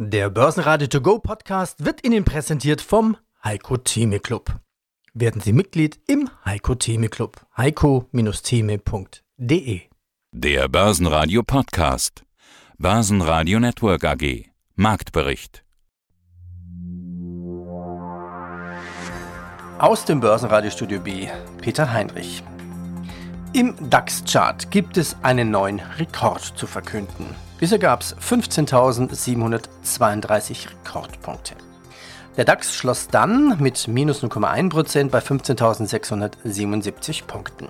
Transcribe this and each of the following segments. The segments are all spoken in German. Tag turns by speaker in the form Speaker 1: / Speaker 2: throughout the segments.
Speaker 1: Der Börsenradio To Go Podcast wird Ihnen präsentiert vom Heiko Theme Club. Werden Sie Mitglied im Heiko Theme Club. heiko-theme.de
Speaker 2: Der Börsenradio Podcast. Börsenradio Network AG. Marktbericht.
Speaker 1: Aus dem Börsenradiostudio B, Peter Heinrich. Im DAX-Chart gibt es einen neuen Rekord zu verkünden. Bisher gab es 15.732 Rekordpunkte. Der DAX schloss dann mit minus 0,1% bei 15.677 Punkten.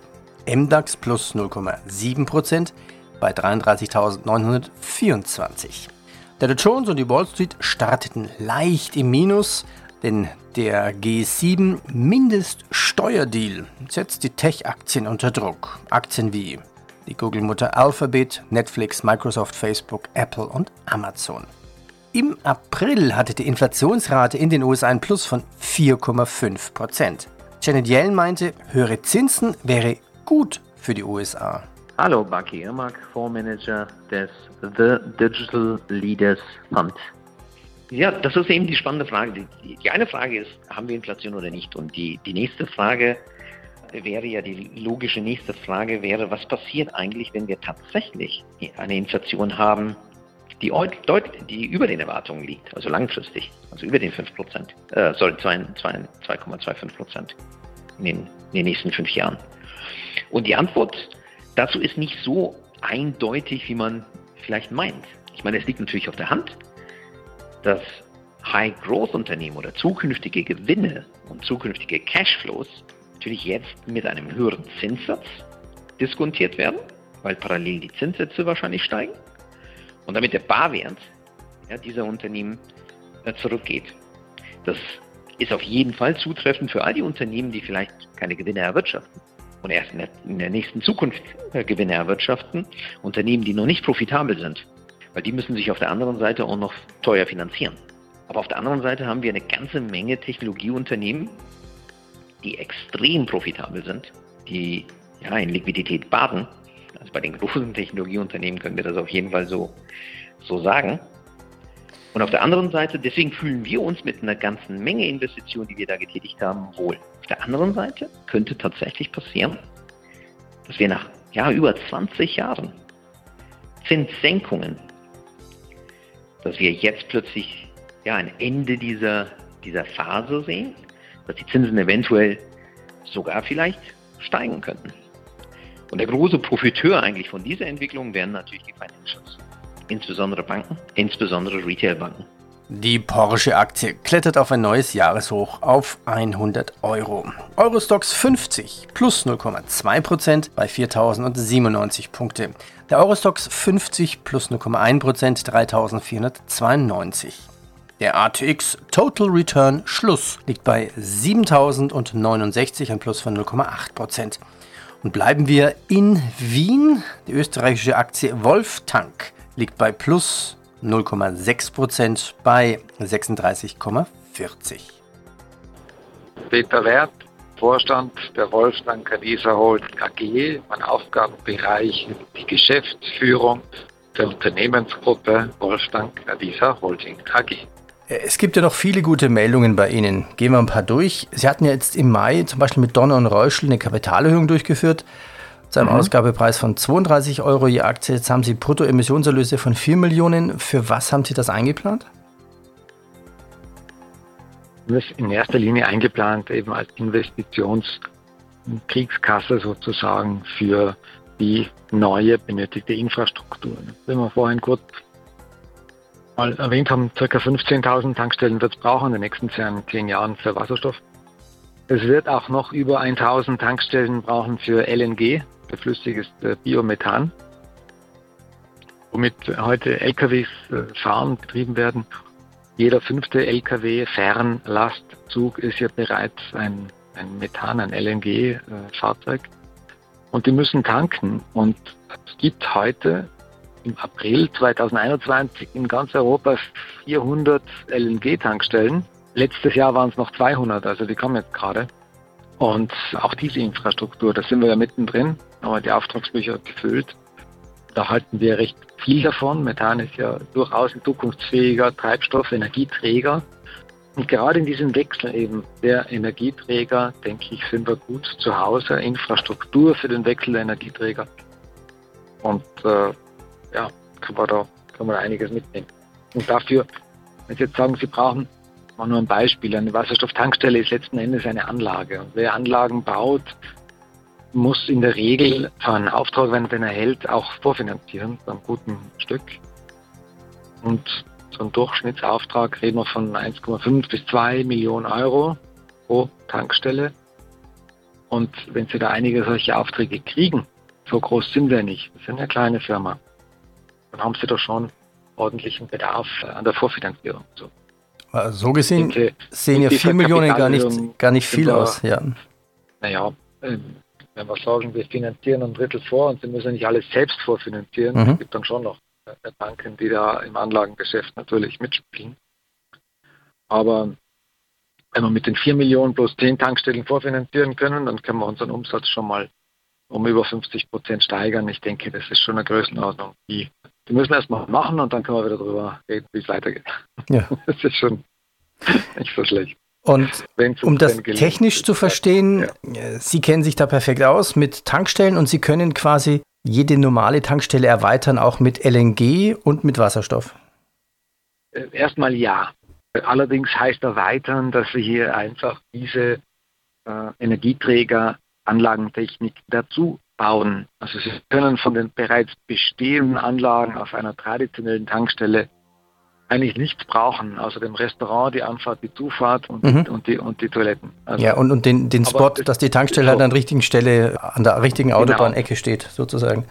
Speaker 1: MDAX plus 0,7% bei 33.924. Der Dow Jones und die Wall Street starteten leicht im Minus, denn der G7 Mindeststeuerdeal setzt die Tech-Aktien unter Druck. Aktien wie die Google-Mutter Alphabet, Netflix, Microsoft, Facebook, Apple und Amazon. Im April hatte die Inflationsrate in den USA ein Plus von 4,5 Prozent. Janet Yellen meinte, höhere Zinsen wäre gut für die USA.
Speaker 3: Hallo, Baki Irmak, Fondsmanager des The Digital Leaders Fund. Ja, das ist eben die spannende Frage. Die, die, eine Frage ist, haben wir Inflation oder nicht? Und die, die nächste Frage wäre ja die logische nächste Frage wäre, was passiert eigentlich, wenn wir tatsächlich eine Inflation haben, die, deutlich, die über den Erwartungen liegt, also langfristig, also über den 5 Prozent, äh, sorry, 2,25 Prozent in den, in den nächsten fünf Jahren. Und die Antwort dazu ist nicht so eindeutig, wie man vielleicht meint. Ich meine, es liegt natürlich auf der Hand, dass High-Growth-Unternehmen oder zukünftige Gewinne und zukünftige Cashflows natürlich jetzt mit einem höheren Zinssatz diskontiert werden, weil parallel die Zinssätze wahrscheinlich steigen und damit der Barwert ja, dieser Unternehmen äh, zurückgeht. Das ist auf jeden Fall zutreffend für all die Unternehmen, die vielleicht keine Gewinne erwirtschaften und erst in der, in der nächsten Zukunft äh, Gewinne erwirtschaften. Unternehmen, die noch nicht profitabel sind, weil die müssen sich auf der anderen Seite auch noch teuer finanzieren. Aber auf der anderen Seite haben wir eine ganze Menge Technologieunternehmen, die extrem profitabel sind, die ja, in Liquidität baden. Also bei den großen Technologieunternehmen können wir das auf jeden Fall so, so sagen. Und auf der anderen Seite, deswegen fühlen wir uns mit einer ganzen Menge Investitionen, die wir da getätigt haben, wohl. Auf der anderen Seite könnte tatsächlich passieren, dass wir nach ja, über 20 Jahren Zinssenkungen, dass wir jetzt plötzlich ja, ein Ende dieser, dieser Phase sehen dass die Zinsen eventuell sogar vielleicht steigen könnten. Und der große Profiteur eigentlich von dieser Entwicklung wären natürlich die Financials. Insbesondere Banken, insbesondere Retailbanken.
Speaker 1: Die Porsche-Aktie klettert auf ein neues Jahreshoch auf 100 Euro. Eurostox 50 plus 0,2% bei 4097 Punkte. Der Eurostox 50 plus 0,1% 3492. Der ATX Total Return Schluss liegt bei 7069, ein Plus von 0,8%. Und bleiben wir in Wien. Die österreichische Aktie Wolftank liegt bei plus 0,6% bei 36,40.
Speaker 4: Peter Wert, Vorstand der Wolftank Adisa Holding AG. Mein Aufgabenbereich die Geschäftsführung der Unternehmensgruppe Wolftank Adisa Holding AG.
Speaker 1: Es gibt ja noch viele gute Meldungen bei Ihnen. Gehen wir ein paar durch. Sie hatten ja jetzt im Mai zum Beispiel mit Donner und Reuschel eine Kapitalerhöhung durchgeführt zu einem mhm. Ausgabepreis von 32 Euro je Aktie. Jetzt haben Sie Bruttoemissionserlöse von 4 Millionen. Für was haben Sie das eingeplant?
Speaker 4: Das ist in erster Linie eingeplant eben als Investitionskriegskasse sozusagen für die neue benötigte Infrastruktur. Wenn wir vorhin kurz mal erwähnt haben, ca. 15.000 Tankstellen wird es brauchen in den nächsten zehn, Jahren für Wasserstoff. Es wird auch noch über 1.000 Tankstellen brauchen für LNG, für flüssiges äh, Biomethan, womit heute LKWs äh, fahren, betrieben werden. Jeder fünfte LKW Fernlastzug ist ja bereits ein, ein Methan, ein LNG-Fahrzeug. Äh, und die müssen tanken. Und es gibt heute im April 2021 in ganz Europa 400 LNG-Tankstellen. Letztes Jahr waren es noch 200, also die kommen jetzt gerade. Und auch diese Infrastruktur, da sind wir ja mittendrin, haben wir die Auftragsbücher gefüllt. Da halten wir recht viel davon. Methan ist ja durchaus ein zukunftsfähiger Treibstoff, Energieträger. Und gerade in diesem Wechsel eben der Energieträger, denke ich, sind wir gut zu Hause. Infrastruktur für den Wechsel der Energieträger. Und äh, ja, kann man da kann man einiges mitnehmen. Und dafür, wenn Sie jetzt sagen, Sie brauchen, mal nur ein Beispiel, eine Wasserstofftankstelle ist letzten Endes eine Anlage. Und wer Anlagen baut, muss in der Regel einen Auftrag, wenn er den erhält, auch vorfinanzieren, bei einem guten Stück. Und so ein Durchschnittsauftrag reden wir von 1,5 bis 2 Millionen Euro pro Tankstelle. Und wenn Sie da einige solche Aufträge kriegen, so groß sind wir nicht, wir sind eine kleine Firma, dann haben Sie doch schon ordentlichen Bedarf an der Vorfinanzierung.
Speaker 1: So, so gesehen Sie, sehen ja 4 Millionen gar nicht, gar nicht viel aus. Ja.
Speaker 4: Naja, wenn wir sagen, wir finanzieren ein Drittel vor und Sie müssen nicht alles selbst vorfinanzieren, mhm. es gibt dann schon noch äh, Banken, die da im Anlagengeschäft natürlich mitspielen. Aber wenn wir mit den 4 Millionen plus 10 Tankstellen vorfinanzieren können, dann können wir unseren Umsatz schon mal um über 50 Prozent steigern. Ich denke, das ist schon eine Größenordnung, die, die müssen erstmal machen und dann können wir wieder darüber reden, wie es weitergeht. Ja. Das ist schon nicht so schlecht.
Speaker 1: Und um das technisch zu verstehen, ja. Äh, Sie kennen sich da perfekt aus mit Tankstellen und Sie können quasi jede normale Tankstelle erweitern, auch mit LNG und mit Wasserstoff?
Speaker 4: Äh, erstmal ja. Allerdings heißt erweitern, dass wir hier einfach diese äh, Energieträger, Anlagentechnik dazu bauen. Also Sie können von den bereits bestehenden Anlagen auf einer traditionellen Tankstelle eigentlich nichts brauchen, außer dem Restaurant, die Anfahrt, die Zufahrt und, mhm. und, die, und die Toiletten.
Speaker 1: Also, ja, und, und den, den Spot, dass die Tankstelle halt an der richtigen Stelle, an der richtigen genau. Autobahnecke steht, sozusagen.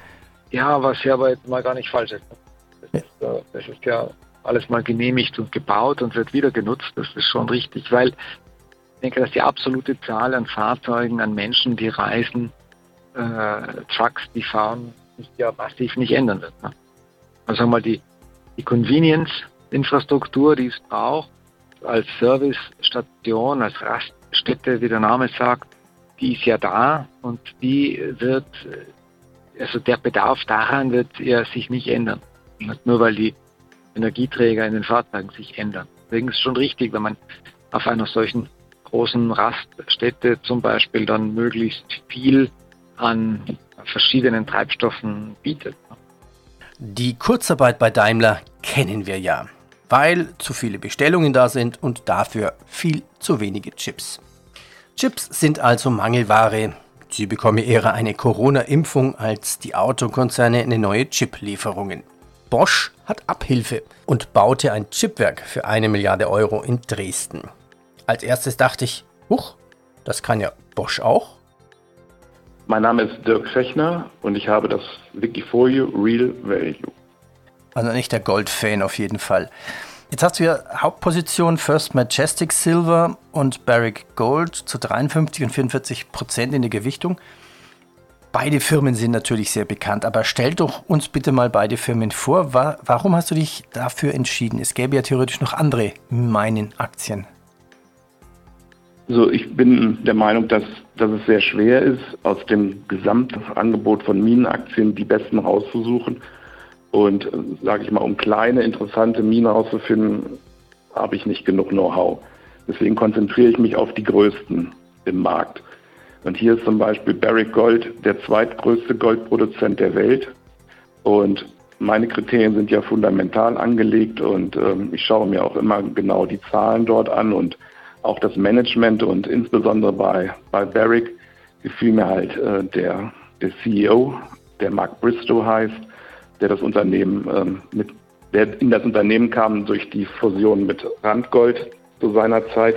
Speaker 4: Ja, was ja aber jetzt mal gar nicht falsch ist. Das, ja. ist, das ist ja alles mal genehmigt und gebaut und wird wieder genutzt. Das ist schon richtig, weil ich denke, dass die absolute Zahl an Fahrzeugen, an Menschen, die reisen, äh, Trucks, die fahren, sich ja massiv nicht ändern wird. Ne? Also mal die, die Convenience Infrastruktur, die es braucht, als Servicestation, als Raststätte, wie der Name sagt, die ist ja da und die wird, also der Bedarf daran wird ja sich nicht ändern. Nur weil die Energieträger in den Fahrzeugen sich ändern. Deswegen ist es schon richtig, wenn man auf einer solchen großen Raststätte zum Beispiel dann möglichst viel an verschiedenen Treibstoffen bietet.
Speaker 1: Die Kurzarbeit bei Daimler kennen wir ja weil zu viele Bestellungen da sind und dafür viel zu wenige Chips. Chips sind also Mangelware. Sie bekommen eher eine Corona-Impfung als die Autokonzerne eine neue Chip-Lieferungen. Bosch hat Abhilfe und baute ein Chipwerk für eine Milliarde Euro in Dresden. Als erstes dachte ich, huch, das kann ja Bosch auch.
Speaker 5: Mein Name ist Dirk Fechner und ich habe das Wikifolio Real Value.
Speaker 1: Also nicht der Gold-Fan auf jeden Fall. Jetzt hast du ja Hauptposition First Majestic Silver und Barrick Gold zu 53 und 44 Prozent in der Gewichtung. Beide Firmen sind natürlich sehr bekannt, aber stell doch uns bitte mal beide Firmen vor. Warum hast du dich dafür entschieden? Es gäbe ja theoretisch noch andere Minenaktien.
Speaker 5: Also ich bin der Meinung, dass, dass es sehr schwer ist, aus dem Gesamtangebot von Minenaktien die besten rauszusuchen. Und äh, sage ich mal, um kleine, interessante Minen auszufinden, habe ich nicht genug Know-how. Deswegen konzentriere ich mich auf die größten im Markt. Und hier ist zum Beispiel Barrick Gold der zweitgrößte Goldproduzent der Welt. Und meine Kriterien sind ja fundamental angelegt und ähm, ich schaue mir auch immer genau die Zahlen dort an und auch das Management und insbesondere bei, bei Barrick gefiel mir halt äh, der, der CEO, der Mark Bristow heißt, der das Unternehmen ähm, mit, der in das Unternehmen kam durch die Fusion mit Randgold zu seiner Zeit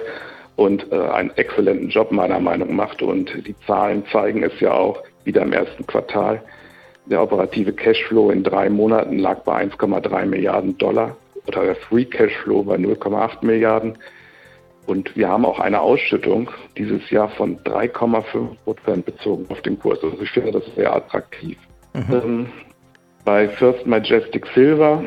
Speaker 5: und äh, einen exzellenten Job meiner Meinung machte. Und die Zahlen zeigen es ja auch wieder im ersten Quartal. Der operative Cashflow in drei Monaten lag bei 1,3 Milliarden Dollar oder der Free Cashflow bei 0,8 Milliarden. Und wir haben auch eine Ausschüttung dieses Jahr von 3,5 Prozent bezogen auf den Kurs. Also ich finde das sehr attraktiv. Mhm. Ähm, bei First Majestic Silver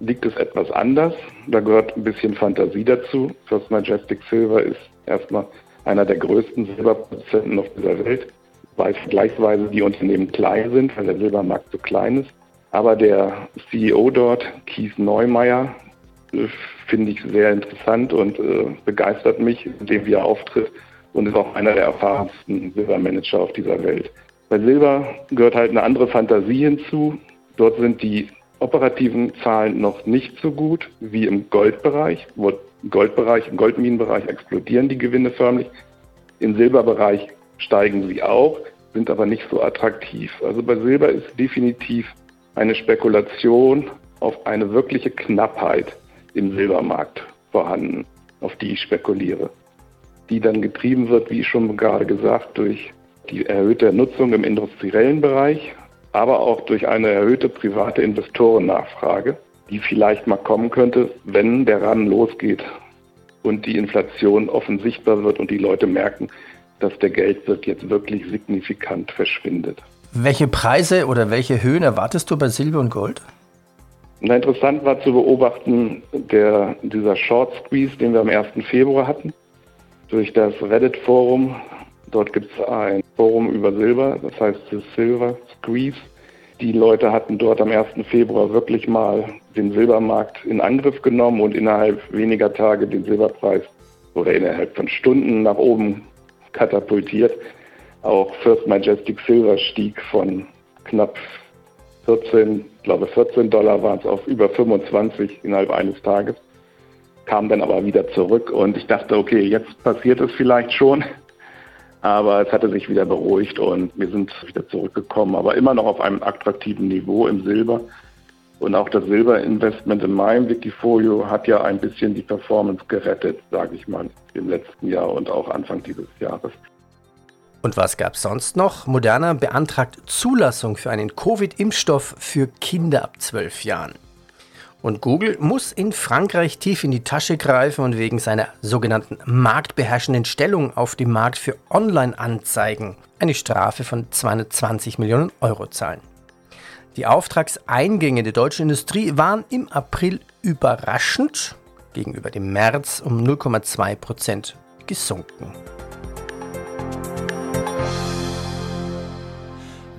Speaker 5: liegt es etwas anders. Da gehört ein bisschen Fantasie dazu. First Majestic Silver ist erstmal einer der größten Silberproduzenten auf dieser Welt, weil vergleichsweise die Unternehmen klein sind, weil der Silbermarkt so klein ist. Aber der CEO dort, Keith Neumeier, äh, finde ich sehr interessant und äh, begeistert mich, indem wie er auftritt und ist auch einer der erfahrensten Silbermanager auf dieser Welt. Bei Silber gehört halt eine andere Fantasie hinzu. Dort sind die operativen Zahlen noch nicht so gut wie im Goldbereich. Wo Im Goldbereich, im Goldminenbereich explodieren die Gewinne förmlich. Im Silberbereich steigen sie auch, sind aber nicht so attraktiv. Also bei Silber ist definitiv eine Spekulation auf eine wirkliche Knappheit im Silbermarkt vorhanden, auf die ich spekuliere. Die dann getrieben wird, wie schon gerade gesagt, durch die erhöhte Nutzung im industriellen Bereich, aber auch durch eine erhöhte private Investorennachfrage, die vielleicht mal kommen könnte, wenn der Ran losgeht und die Inflation offen sichtbar wird und die Leute merken, dass der Geldwirt jetzt wirklich signifikant verschwindet.
Speaker 1: Welche Preise oder welche Höhen erwartest du bei Silber und Gold?
Speaker 5: Na, interessant war zu beobachten, der, dieser Short Squeeze, den wir am 1. Februar hatten, durch das Reddit-Forum. Dort gibt es ein Forum über Silber, das heißt The Silver Squeeze. Die Leute hatten dort am 1. Februar wirklich mal den Silbermarkt in Angriff genommen und innerhalb weniger Tage den Silberpreis oder innerhalb von Stunden nach oben katapultiert. Auch First Majestic Silver stieg von knapp 14, ich glaube 14 Dollar waren es auf über 25 innerhalb eines Tages, kam dann aber wieder zurück und ich dachte, okay, jetzt passiert es vielleicht schon. Aber es hatte sich wieder beruhigt und wir sind wieder zurückgekommen, aber immer noch auf einem attraktiven Niveau im Silber. Und auch das Silberinvestment in meinem Wikifolio hat ja ein bisschen die Performance gerettet, sage ich mal, im letzten Jahr und auch Anfang dieses Jahres.
Speaker 1: Und was gab es sonst noch? Moderna beantragt Zulassung für einen Covid-Impfstoff für Kinder ab 12 Jahren. Und Google muss in Frankreich tief in die Tasche greifen und wegen seiner sogenannten marktbeherrschenden Stellung auf dem Markt für Online-Anzeigen eine Strafe von 220 Millionen Euro zahlen. Die Auftragseingänge der deutschen Industrie waren im April überraschend gegenüber dem März um 0,2 Prozent gesunken.